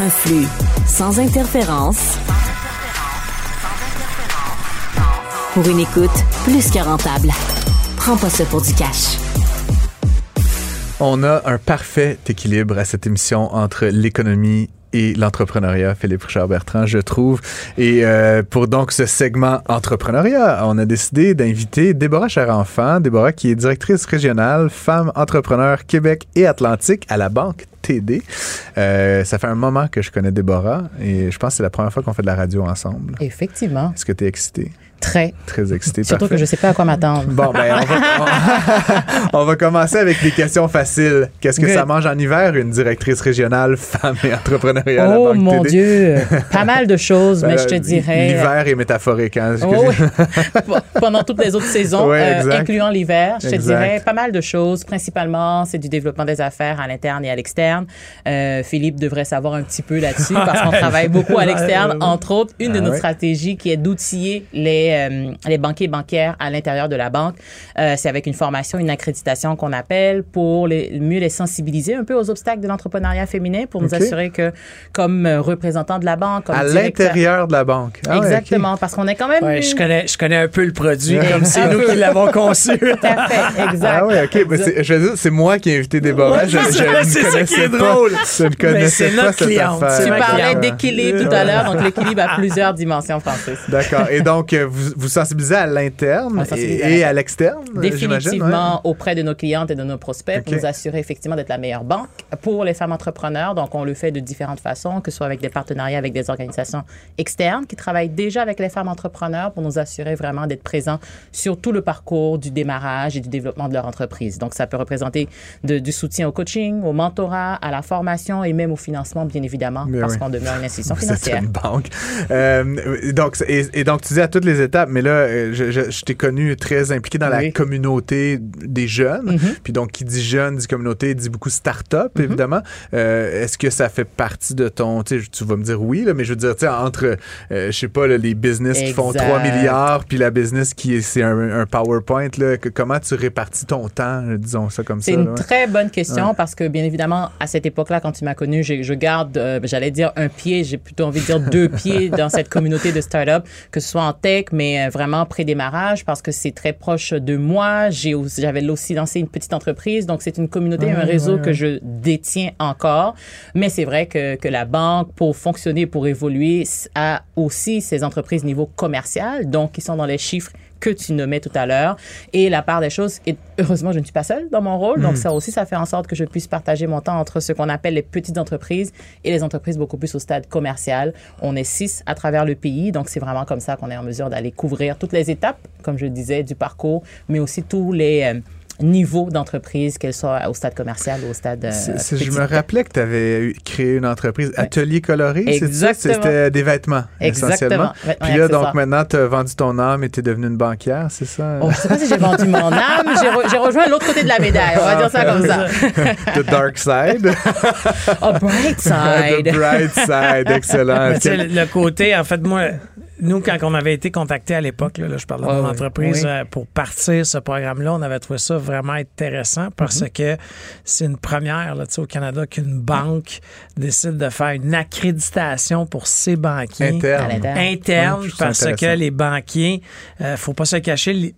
Un flux sans interférence. Pour une écoute plus que rentable. Prends pas ça pour du cash. On a un parfait équilibre à cette émission entre l'économie et l'entrepreneuriat, Philippe Richard-Bertrand, je trouve. Et euh, pour donc ce segment entrepreneuriat, on a décidé d'inviter Déborah Charenfant, Déborah qui est directrice régionale, femme entrepreneur Québec et Atlantique à la Banque TD. Euh, ça fait un moment que je connais Déborah et je pense que c'est la première fois qu'on fait de la radio ensemble. Effectivement. Est-ce que tu es excitée? Très. Très excité. Surtout parfait. que je ne sais pas à quoi m'attendre. Bon, ben, on va, on, on va commencer avec des questions faciles. Qu'est-ce que Good. ça mange en hiver, une directrice régionale, femme et entrepreneuriale à Oh Banque mon TD? Dieu, pas mal de choses, mais Ben, je te dirais. L'hiver est métaphorique. Hein? Oh oui. Pendant toutes les autres saisons, Ouais, euh, incluant l'hiver, je te Exact. dirais pas mal de choses. Principalement, c'est du développement des affaires à l'interne et à l'externe. Euh, Philippe devrait savoir un petit peu là-dessus parce qu'on travaille beaucoup à l'externe. Entre autres, une de Ah nos ouais. stratégies qui est d'outiller les, euh, les banquiers et banquières à l'intérieur de la banque. Euh, c'est avec une formation, une accréditation qu'on appelle pour les, mieux les sensibiliser un peu aux obstacles de l'entrepreneuriat féminin pour nous assurer que, comme euh, représentant de la banque, comme À l'intérieur de la banque. Ah ouais. Exactement, parce qu'on est quand même. Ouais, je connais, je connais un peu le produit, comme c'est nous qui l'avons conçu. Tout à fait, exact. Ah oui, OK. Ben, c'est- je veux dire, c'est moi qui ai invité Déborah. Je, je ça, qui est pas- drôle. Je ne connaissais c'est pas cette cliente, affaire. c'est Tu parlais d'équilibre tout à l'heure, donc l'équilibre a plusieurs dimensions, Francis. D'accord. Et donc, euh, vous, vous sensibilisez à l'interne et, à et à l'externe, Définitivement ouais. auprès de nos clientes et de nos prospects pour nous assurer effectivement d'être la meilleure banque pour les femmes entrepreneurs. Donc, on le fait de différentes façons, que ce soit avec des partenariats avec des organisations externes qui travaillent déjà avec les femmes entrepreneurs pour nous assurer vraiment d'être présents sur tout le parcours du démarrage et du développement de leur entreprise. Donc, ça peut représenter de- du soutien au coaching, au mentorat, à la formation et même au financement, bien évidemment, parce oui. qu'on demeure une institution financière. une banque. Euh, donc, et, et donc, tu dis à toutes les étapes, mais là, euh, je, je- je t'ai connu très impliqué dans la communauté des jeunes. Mhm. Puis donc, qui dit jeune, dit communauté, dit beaucoup start-up, évidemment. Euh, Est-ce que ça fait partie de ton. Tu vas me dire oui, là, mais je veux dire, entre, euh, je sais pas, là, les business qui font Exact. 3 milliards, puis la business qui est, c'est un, un PowerPoint, là, que- comment tu répartis ton temps, disons ça comme ça. C'est une là, ouais? très bonne question Ouais. parce que, bien évidemment, à cette époque-là, quand tu m'as connu, j'ai- je garde, euh, j'allais dire un pied, j'ai plutôt envie de dire deux pieds dans cette communauté de start-up, que ce soit en tech, mais euh, vraiment pré-démarrage parce que c'est très proche de moi. J'ai aussi- J'avais aussi lancé une petite entreprise, donc c'est une communauté, un réseau que je détiens encore. Mais c'est vrai que, que la banque, pour fonctionner, pour évoluer, a aussi ses entreprises niveau commercial, donc qui sont dans les chiffres que tu nommais tout à l'heure. Et la part des choses, et heureusement, je ne suis pas seule dans mon rôle. Donc, ça aussi, ça fait en sorte que je puisse partager mon temps entre ce qu'on appelle les petites entreprises et les entreprises beaucoup plus au stade commercial. On est six à travers le pays. Donc, c'est vraiment comme ça qu'on est en mesure d'aller couvrir toutes les étapes, comme je disais, du parcours, mais aussi tous les euh, niveaux d'entreprise, qu'elles soient au stade commercial ou au stade euh, je me rappelais que tu avais créé une entreprise, Atelier Coloré, c'est ça? Exactement. C'était des vêtements, Exactement. essentiellement. Vêtements Puis là, donc maintenant, tu as vendu ton âme et tu es devenue une banquière, c'est ça? Oh, je sais pas si j'ai vendu mon âme. J'ai re- j'ai rejoint l'autre côté de la médaille. On va dire ça comme ça. The Dark Side. Oh, bright The side. Bright Side, excellent. Le côté, en fait, moi, nous, quand on avait été contactés à l'époque, là, là, je parle de Ouais, mon entreprise, Oui. euh, pour partir ce programme-là, on avait trouvé ça vraiment intéressant parce Mm-hmm. que c'est une première là, tu sais, au Canada qu'une banque décide de faire une accréditation pour ses banquiers. Interne. interne parce que les banquiers, euh, faut pas se cacher,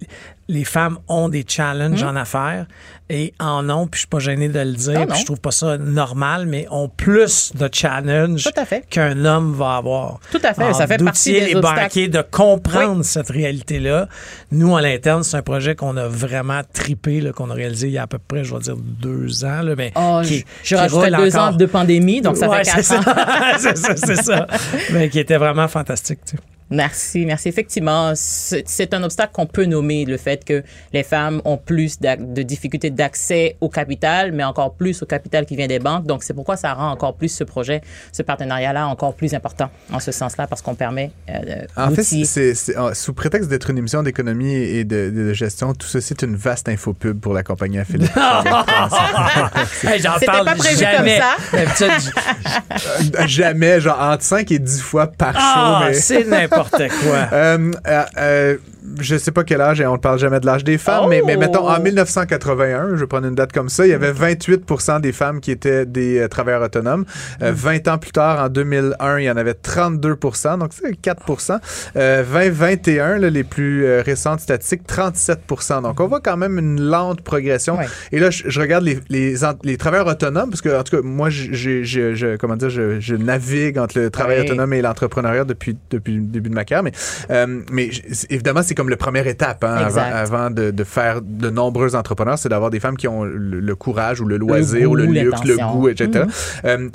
les, femmes ont des challenges Hmm. en affaires et en ont, puis je suis pas gêné de le dire, Non, puis je trouve pas ça normal, mais ont plus de challenges qu'un homme va avoir. Tout à fait, Alors, ça fait partie des les banquiers de comprendre cette réalité-là. Nous, à l'interne, c'est un projet qu'on a vraiment tripé, qu'on a réalisé il y a à peu près, je vais dire, deux ans. Là, mais Oh, qui- je- je qui deux ans de pandémie, donc ça Ouais, fait quatre ans. ça. c'est ça, c'est ça. Mais qui était vraiment fantastique. tu sais. Merci, merci. Effectivement, c'est c'est un obstacle qu'on peut nommer, le fait que les femmes ont plus de difficultés d'accès au capital, mais encore plus au capital qui vient des banques. Donc, c'est pourquoi ça rend encore plus ce projet, ce partenariat-là encore plus important en ce sens-là, parce qu'on permet euh, En fait, c'est, c'est- sous prétexte d'être une émission d'économie et de, de gestion, tout ceci est une vaste infopub pour la compagnie à Philippe. J'en C'était parle pas prévu jamais. comme ça. Je- Jamais, genre entre 5 et 10 fois par show. Ah, mais... c'est n'importe quoi. Euh, euh, euh, je sais pas quel âge, et on ne parle jamais de l'âge des femmes, mais, mais Oh! mettons, en 1981, je vais prendre une date comme ça, il y avait 28 des femmes qui étaient des euh, travailleurs autonomes. Euh, 20 ans plus tard, en 2001, il y en avait 32% donc c'est 4% euh, 2021, là, les plus euh, récentes statistiques, 37% Donc on voit quand même une lente progression. Ouais. Et là, je, je regarde les, les, les travailleurs autonomes, parce que, en tout cas, moi, j'ai, je, comment dire, je, je navigue entre le travail autonome et l'entrepreneuriat depuis, depuis le début de ma carrière. Mais, mais évidemment, c'est comme la première étape hein, avant, de, de faire de nombreux entrepreneurs, c'est d'avoir des femmes qui ont le, le courage ou le loisir ou le luxe, le goût, etc. Euh,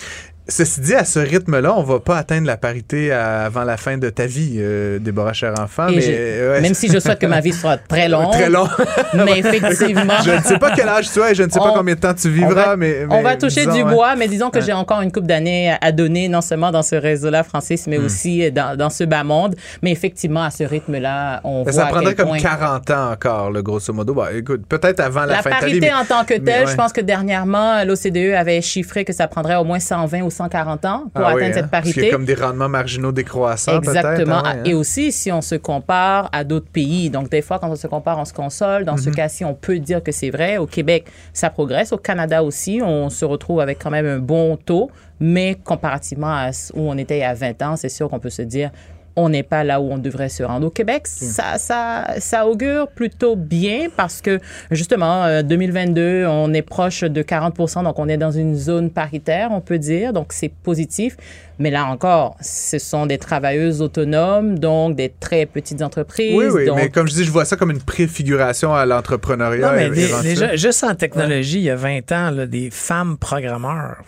Ceci dit, à ce rythme-là, on va pas atteindre la parité à- avant la fin de ta vie, euh, Déborah Cher-Enfant. Et Mais, ouais, Même si je souhaite que ma vie soit très longue. très long. Mais effectivement. je ne sais pas quel âge tu as et je ne sais pas On- combien de temps tu on vivras, va, mais, on va toucher disons, du bois, mais disons que j'ai encore une coupe d'années à- donner, non seulement dans ce réseau-là, Francis, Hmm. mais aussi dans, dans ce bas monde. Mais effectivement, à ce rythme-là, on Mais voit ça à prendrait quel comme point 40 ans encore, le grosso modo. Bah, écoute, peut-être avant la, la fin de ta vie. parité mais- en tant que telle, ouais. je pense que dernièrement, l'OCDE avait chiffré que ça prendrait au moins 120 ou 140 ans pour Ah oui, atteindre hein? cette Parce y parité. a comme des rendements marginaux décroissants, Exactement. hein, ouais, Et hein? aussi, si on se compare à d'autres pays, donc des fois, quand on se compare, on se console. Dans Mhm. ce cas-ci, on peut dire que c'est vrai. Au Québec, ça progresse. Au Canada aussi, on se retrouve avec quand même un bon taux. Mais comparativement à où on était il y a 20 ans, c'est sûr qu'on peut se dire on n'est pas là où on devrait se rendre. Au Québec, ça, ça, ça augure plutôt bien parce que, justement, euh, 2022, on est proche de 40% donc on est dans une zone paritaire, on peut dire, donc c'est positif. Mais là encore, ce sont des travailleuses autonomes, donc des très petites entreprises. Oui, oui, donc, mais comme je dis, je vois ça comme une préfiguration à l'entrepreneuriat. Non, mais des- déjà, juste en technologie, il y a 20 ans, là, des femmes programmeurs.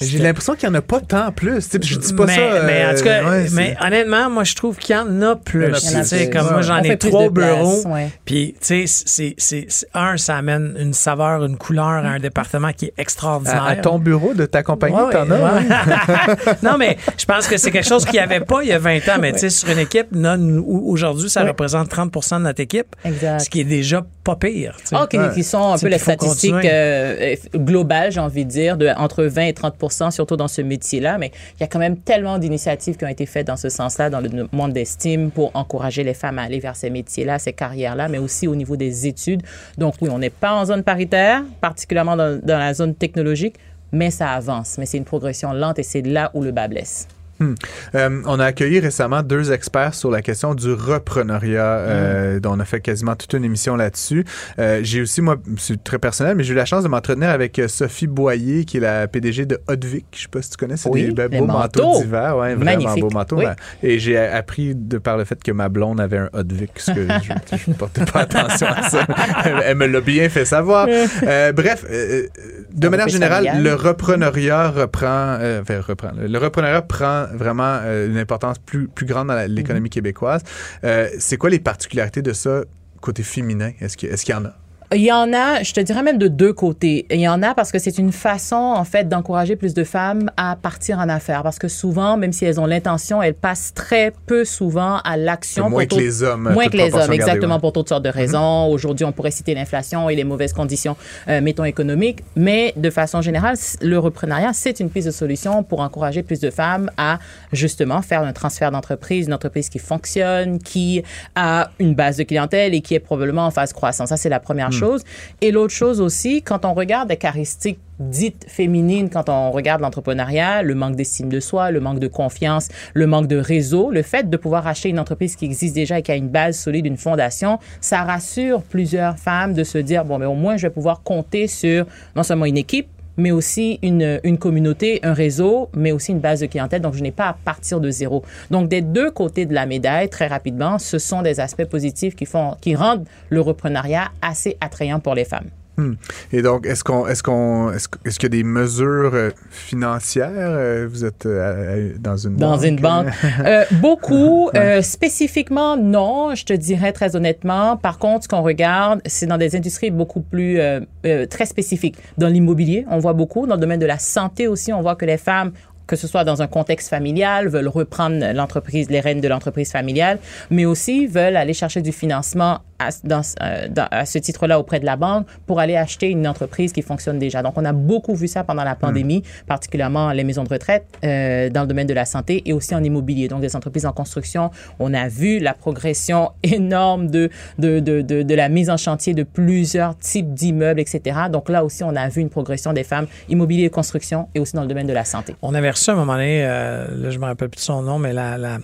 J'ai l'impression qu'il n'y en a pas tant plus. Tu sais, Je dis pas mais, ça. euh, mais en tout cas, ouais, mais honnêtement, moi, je trouve qu'il y en a plus. En a comme Ouais. moi, j'en ai trois bureaux. Puis, tu sais, c'est, un, ça amène une saveur, une couleur à un département qui est extraordinaire. à, à ton bureau de ta compagnie, Ouais, t'en as? ouais. hein? non, mais je pense que c'est quelque chose qu'il n'y avait pas il y a 20 ans. Mais tu sais, sur une équipe, là, nous, aujourd'hui, ça représente 30% de notre équipe. Exact. Ce qui est déjà pas pire. Ah, qui, Ouais. qui sont un peu les statistiques euh, euh, globales, j'ai envie de dire, de entre 20 et 30 surtout dans ce métier-là. Mais il y a quand même tellement d'initiatives qui ont été faites dans ce sens-là, dans le monde d'estime, pour encourager les femmes à aller vers ces métiers-là, ces carrières-là, mais aussi au niveau des études. Donc oui, on n'est pas en zone paritaire, particulièrement dans, dans la zone technologique, mais ça avance. Mais c'est une progression lente et c'est là où le bas blesse. Euh, on a accueilli récemment deux experts sur la question du repreneuriat. euh, dont on a fait quasiment toute une émission là-dessus. Euh, j'ai aussi, moi, c'est très personnel, mais j'ai eu la chance de m'entretenir avec euh, Sophie Boyer, qui est la PDG de Hotvic. Je sais pas si tu connais, c'est Oui, des ben, beaux manteaux manteaux. d'hiver. Ouais, vraiment beaux manteaux. Oui. Et j'ai appris de par le fait que ma blonde avait un Hotvic, ce que je, ne portais pas attention à ça. Elle me l'a bien fait savoir. Euh, bref, euh, de manière reprise générale, le repreneuriat reprend, euh, enfin, reprend. Le repreneuriat prend vraiment euh, une importance plus, plus grande dans l'économie Mm-hmm. québécoise. Euh, c'est quoi les particularités de ça côté féminin? Est-ce qu'il est qu'il y en a? Il y en a, je te dirais même de deux côtés. Il y en a parce que c'est une façon, en fait, d'encourager plus de femmes à partir en affaires. Parce que souvent, même si elles ont l'intention, elles passent très peu souvent à l'action. Moins que les hommes. Moins que les hommes, exactement, ouais. Pour toutes sortes de raisons. Aujourd'hui, on pourrait citer l'inflation et les mauvaises conditions, euh, mettons, économiques. Mais de façon générale, le reprenariat, c'est une piste de solution pour encourager plus de femmes à, justement, faire un transfert d'entreprise, une entreprise qui fonctionne, qui a une base de clientèle et qui est probablement en phase croissance. Ça, c'est la première chose. Et l'autre chose aussi, quand on regarde des caractéristiques dites féminines, quand on regarde l'entrepreneuriat, le manque d'estime de soi, le manque de confiance, le manque de réseau, le fait de pouvoir acheter une entreprise qui existe déjà et qui a une base solide, une fondation, ça rassure plusieurs femmes de se dire, bon, mais au moins, je vais pouvoir compter sur non seulement une équipe, mais aussi une, une communauté, un réseau, mais aussi une base de clientèle. Donc, je n'ai pas à partir de zéro. Donc, des deux côtés de la médaille, très rapidement, ce sont des aspects positifs qui, font, qui rendent le reprenariat assez attrayant pour les femmes. Et donc, est-ce qu'on, est-ce qu'on, est-ce, est-ce qu'il y a des mesures euh, financières? Euh, Vous êtes euh, dans une Dans banque? une banque. Euh, beaucoup. Euh, spécifiquement, non, je te dirais très honnêtement. Par contre, ce qu'on regarde, c'est dans des industries beaucoup plus très spécifiques. Dans l'immobilier, on voit beaucoup. Dans le domaine de la santé aussi, on voit que les femmes que ce soit dans un contexte familial, veulent reprendre l'entreprise, les rênes de l'entreprise familiale, mais aussi veulent aller chercher du financement à, dans, euh, dans- à ce titre-là auprès de la banque pour aller acheter une entreprise qui fonctionne déjà. Donc, on a beaucoup vu ça pendant la pandémie, particulièrement les maisons de retraite euh, dans le domaine de la santé et aussi en immobilier. Donc, des entreprises en construction. On a vu la progression énorme de, de, de, de, de la mise en chantier de plusieurs types d'immeubles, etc. Donc, là aussi, on a vu une progression des femmes immobilier et construction et aussi dans le domaine de la santé. On avait reçu à un moment donné, euh, là, je me rappelle plus de son nom, mais la, la-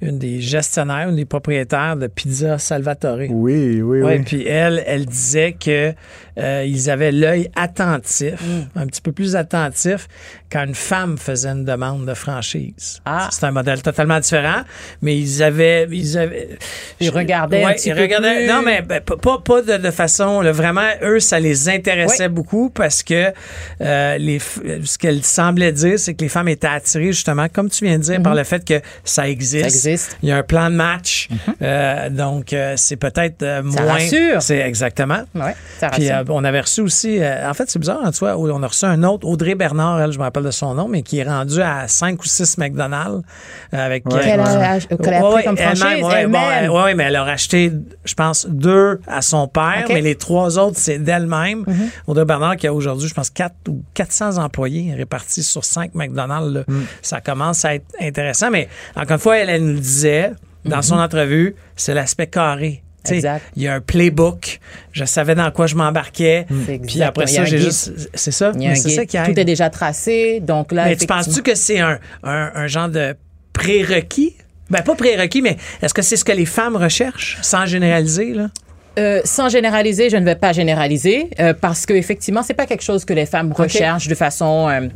une des gestionnaires, une des propriétaires de Pizza Salvatore. Oui, oui, oui. Ouais, puis elle, elle disait que euh, ils avaient l'œil attentif, Mm. un petit peu plus attentif quand une femme faisait une demande de franchise. Ah. C'est un modèle totalement différent, mais ils avaient, ils avaient, Ils regardaient un Ouais, petit ils peu regardaient- plus. Non, mais ben, pas- pas, de, de façon, là, vraiment, eux, ça les intéressait beaucoup parce que euh, les, ce qu'elle semblait dire, c'est que les femmes étaient attirées justement, comme tu viens de dire, par le fait que ça existe. Mm-hmm. Ça existe. Il y a un plan de match, euh, donc euh, c'est peut-être euh, moins. rassure. C'est exactement. Ouais, ça Puis euh, on avait reçu aussi, euh, en fait c'est bizarre, hein, tu vois, on a reçu un autre, Audrey Bernard, elle, je me rappelle de son nom, mais qui est rendu à 5 ou 6 McDonald's avec Ouais. Qu'elle a, Ouais, a comme elle-même, franchise, ouais, bon, elle-même. elle- ouais, mais elle a racheté, je pense, deux à son père, mais les trois autres, c'est d'elle-même. Mm-hmm. Audrey Bernard, qui a aujourd'hui, je pense, 4 ou 400 employés répartis sur 5 McDonald's, là. Mm. ça commence à être intéressant. Mais encore une fois, elle, elle nous le disait dans son entrevue, c'est l'aspect carré. Il y a un playbook. Je savais dans quoi je m'embarquais. Puis après ça, j'ai juste. C'est ça. C'est qui Tout est déjà tracé. Donc là, Mais tu penses-tu que c'est un, un, un genre de prérequis? Ben, pas prérequis, mais est-ce que c'est ce que les femmes recherchent, sans généraliser, là? Euh, sans généraliser, je ne vais pas généraliser euh, parce que effectivement, c'est pas quelque chose que les femmes recherchent de façon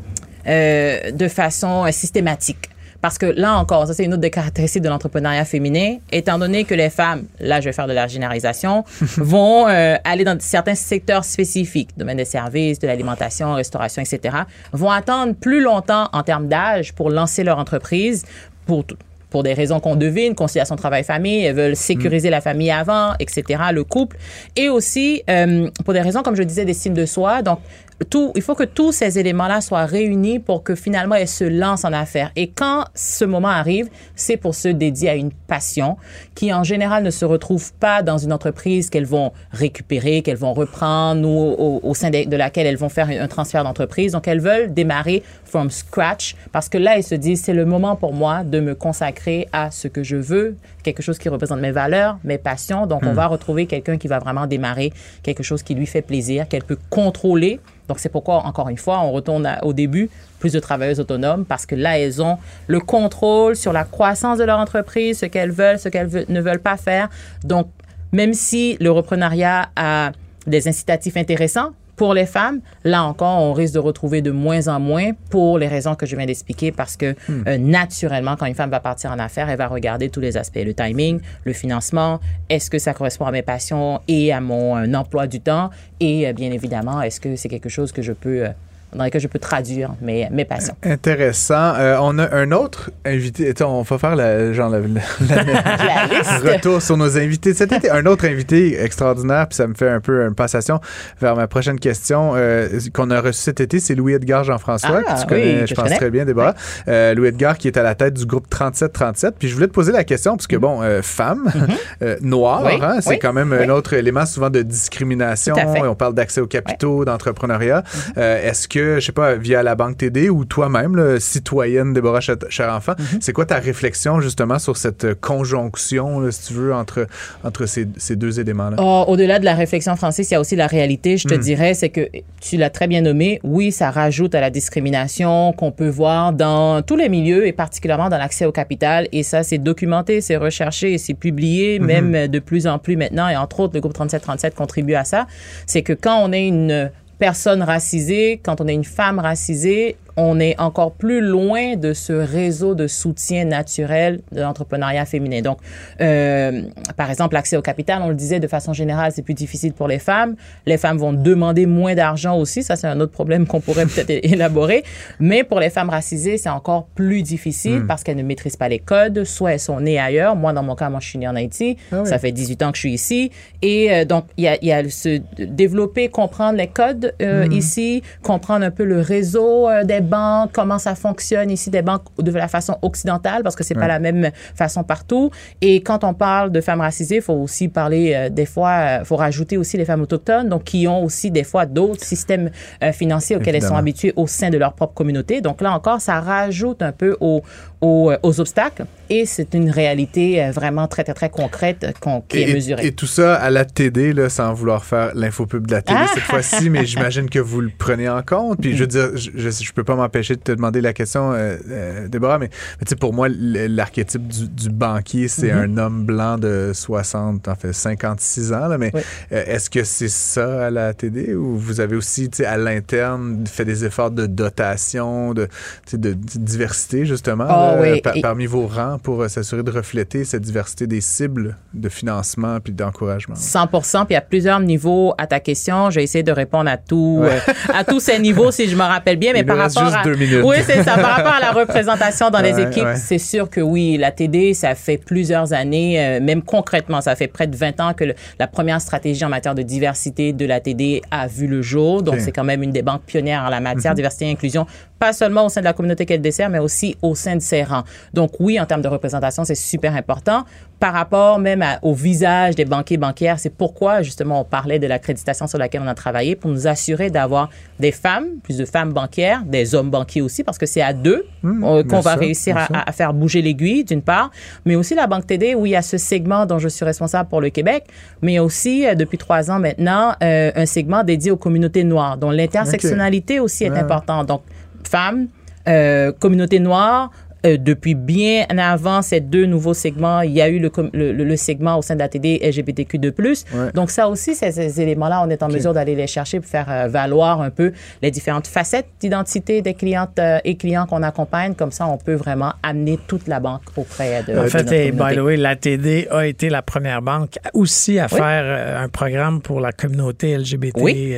euh, de façon systématique. Parce que là encore, ça c'est une autre des caractéristiques de l'entrepreneuriat féminin, étant donné que les femmes, là je vais faire de la généralisation, vont euh, aller dans certains secteurs spécifiques, domaine des services, de l'alimentation, restauration, etc., vont attendre plus longtemps en termes d'âge pour lancer leur entreprise, pour pour des raisons qu'on devine, conciliation travail-famille, elles veulent sécuriser la famille avant, etc., le couple, et aussi euh, pour des raisons, comme je disais, d'estime de soi. Donc, tout, il faut que tous ces éléments-là soient réunis pour que finalement elles se lancent en affaires. Et quand ce moment arrive, c'est pour se dédier à une passion qui en général ne se retrouve pas dans une entreprise qu'elles vont récupérer, qu'elles vont reprendre ou au, au sein de, de laquelle elles vont faire un, un transfert d'entreprise. Donc elles veulent démarrer from scratch parce que là elles se disent c'est le moment pour moi de me consacrer à ce que je veux, quelque chose qui représente mes valeurs, mes passions. Donc on va retrouver quelqu'un qui va vraiment démarrer quelque chose qui lui fait plaisir, qu'elle peut contrôler. Donc, c'est pourquoi, encore une fois, on retourne au début, plus de travailleuses autonomes, parce que là, elles ont le contrôle sur la croissance de leur entreprise, ce qu'elles veulent, ce qu'elles ne veulent pas faire. Donc, même si le reprenariat a des incitatifs intéressants pour les femmes, là encore, on risque de retrouver de moins en moins pour les raisons que je viens d'expliquer, parce que euh, naturellement, quand une femme va partir en affaires, elle va regarder tous les aspects, le timing, le financement, est-ce que ça correspond à mes passions et à mon euh, emploi du temps, et euh, bien évidemment, est-ce que c'est quelque chose que je peux, dans lequel je peux traduire mes, mes passions. Intéressant. Euh, on a un autre invité. On va faire la, genre la, la- La liste. retour sur nos invités. Cet été, un autre invité extraordinaire, puis ça me fait un peu une passation vers ma prochaine question euh, qu'on a reçue cet été, c'est Louis-Edgar Jean-François, Ah, que tu connais, oui, que je pense connais. très bien, Déborah. Euh, Louis-Edgar qui est à la tête du groupe 3737. Puis je voulais te poser la question, parce que bon, euh, femme, noire, Mm-hmm. Oui, hein, c'est oui, quand même oui. un autre élément souvent de discrimination. Et on parle d'accès aux capitaux, d'entrepreneuriat. Euh, Est-ce que, je sais pas, via la Banque TD ou toi-même, citoyenne Déborah Cher- Cher-Enfant, Mm-hmm. c'est quoi ta réflexion justement sur cette conjonction, là, si tu veux, entre, entre ces, ces deux éléments-là? Oh, Au-delà de la réflexion française, il y a aussi la réalité, je te Hmm. dirais, c'est que tu l'as très bien nommé, oui, ça rajoute à la discrimination qu'on peut voir dans tous les milieux et particulièrement dans l'accès au capital. Et ça, c'est documenté, c'est recherché, c'est Hmm. publié, même euh, de plus en plus maintenant. Et entre autres, le groupe 3737 contribue à ça. C'est que quand on est une personne racisée, quand on est une femme racisée, on est encore plus loin de ce réseau de soutien naturel de l'entrepreneuriat féminin. Donc, euh, par exemple, l'accès au capital, on le disait de façon générale, c'est plus difficile pour les femmes. Les femmes vont demander moins d'argent aussi. Ça, c'est un autre problème qu'on pourrait peut-être élaborer. Mais pour les femmes racisées, c'est encore plus difficile parce qu'elles ne maîtrisent pas les codes. Soit elles sont nées ailleurs. Moi, dans mon cas, moi, je suis née en Haïti. Ah oui. Ça fait 18 ans que je suis ici. Et euh, donc, il y a, il y a se développer, comprendre les codes euh, ici, comprendre un peu le réseau des banques, comment ça fonctionne ici des banques de la façon occidentale, parce que c'est pas la même façon partout. Et quand on parle de femmes racisées, il faut aussi parler euh, des fois, il faut rajouter aussi les femmes autochtones, donc qui ont aussi des fois d'autres systèmes euh, financiers auxquels elles sont habituées au sein de leur propre communauté. Donc là encore, ça rajoute un peu au, aux, aux, obstacles et c'est une réalité euh, vraiment très, très, très concrète euh, qui est mesurée. Et, tout ça à la TD, là, sans vouloir faire l'infopub de la télé cette ah! fois-ci, mais j'imagine que vous le prenez en compte. Puis je veux dire, je, je, peux pas m'empêcher de te demander la question, euh, euh Déborah, mais, mais tu sais, pour moi, l'archétype du, du, banquier, c'est mm-hmm. un homme blanc de 60, en fait 56 ans, là, mais est-ce que c'est ça à la TD ou vous avez aussi, tu sais, à l'interne, fait des efforts de dotation, de, de, de diversité, justement? Oh, oui. parmi vos rangs pour euh, s'assurer de refléter cette diversité des cibles de financement puis d'encouragement. 100 Puis il y a plusieurs niveaux à ta question. J'ai essayé de répondre à tout, euh, à tous ces niveaux si je me rappelle bien, mais par rapport à oui, c'est ça. Par rapport à la représentation dans les équipes, c'est sûr que oui, la TD, ça fait plusieurs années, euh, même concrètement, ça fait près de 20 ans que la première stratégie en matière de diversité de la TD a vu le jour. Donc c'est quand même une des banques pionnières en la matière, mm-hmm. diversité et inclusion, pas seulement au sein de la communauté qu'elle dessert, mais aussi au sein de ses rangs. Donc oui, en termes de représentation, c'est super important. Par rapport même au visage des banquiers banquières, c'est pourquoi justement on parlait de l'accréditation sur laquelle on a travaillé pour nous assurer d'avoir des femmes, plus de femmes banquières, des hommes banquiers aussi, parce que c'est à deux mmh, euh, qu'on va réussir à, faire bouger l'aiguille, d'une part, mais aussi la Banque TD où il y a ce segment dont je suis responsable pour le Québec, mais aussi euh, depuis trois ans maintenant euh, un segment dédié aux communautés noires, dont l'intersectionnalité aussi est importante. Donc femmes, euh, communauté noire, euh, depuis bien avant ces deux nouveaux segments, il y a eu le, le, segment au sein de la TD LGBTQ2+. Donc ça aussi, ces, éléments-là, on est en mesure d'aller les chercher pour faire euh, valoir un peu les différentes facettes d'identité des clientes euh, et clients qu'on accompagne. Comme ça, on peut vraiment amener toute la banque auprès de En fait, et by the way, la TD a été la première banque aussi à faire un programme pour la communauté LGBT. Oui.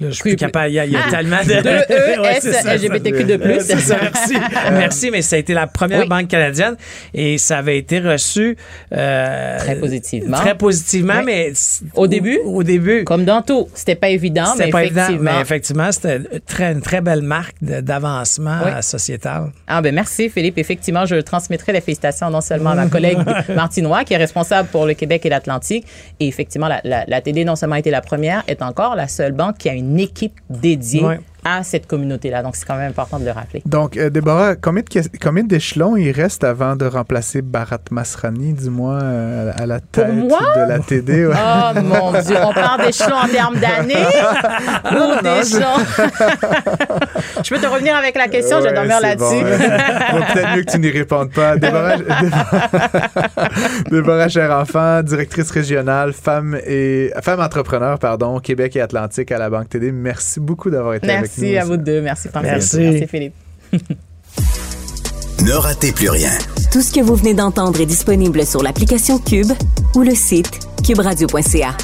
je suis plus capable. Il y a, ah, tellement de... E S LGBTQ2+. merci. merci, mais ça a été la la première banque canadienne et ça avait été reçu euh, très positivement. Très positivement, mais au début, au, début, comme dans tout, c'était pas évident, mais pas effectivement, évident, mais effectivement, c'était très, une très belle marque d'avancement sociétal. Ah ben merci Philippe. Effectivement, je transmettrai les félicitations non seulement à ma collègue Martinois qui est responsable pour le Québec et l'Atlantique, et effectivement la, la, TD non seulement a été la première, est encore la seule banque qui a une équipe dédiée à cette communauté-là. Donc, c'est quand même important de le rappeler. Donc, euh, Déborah, combien, combien d'échelons il reste avant de remplacer Barat Masrani, dis-moi, euh, à la tête de la TD? Oh mon Dieu, on parle d'échelons en termes d'années? Ou d'échelons? Je... peux te revenir avec la question, je vais dormir là-dessus. Peut-être mieux que tu n'y répondes pas. Déborah, Déborah, Cher Enfant, directrice régionale, femme et femme entrepreneur, pardon, Québec et Atlantique à la Banque TD. Merci beaucoup d'avoir été avec nous. Merci à vous deux. Merci, Merci. Merci, Philippe. ne ratez plus rien. Tout ce que vous venez d'entendre est disponible sur l'application Cube ou le site cuberadio.ca.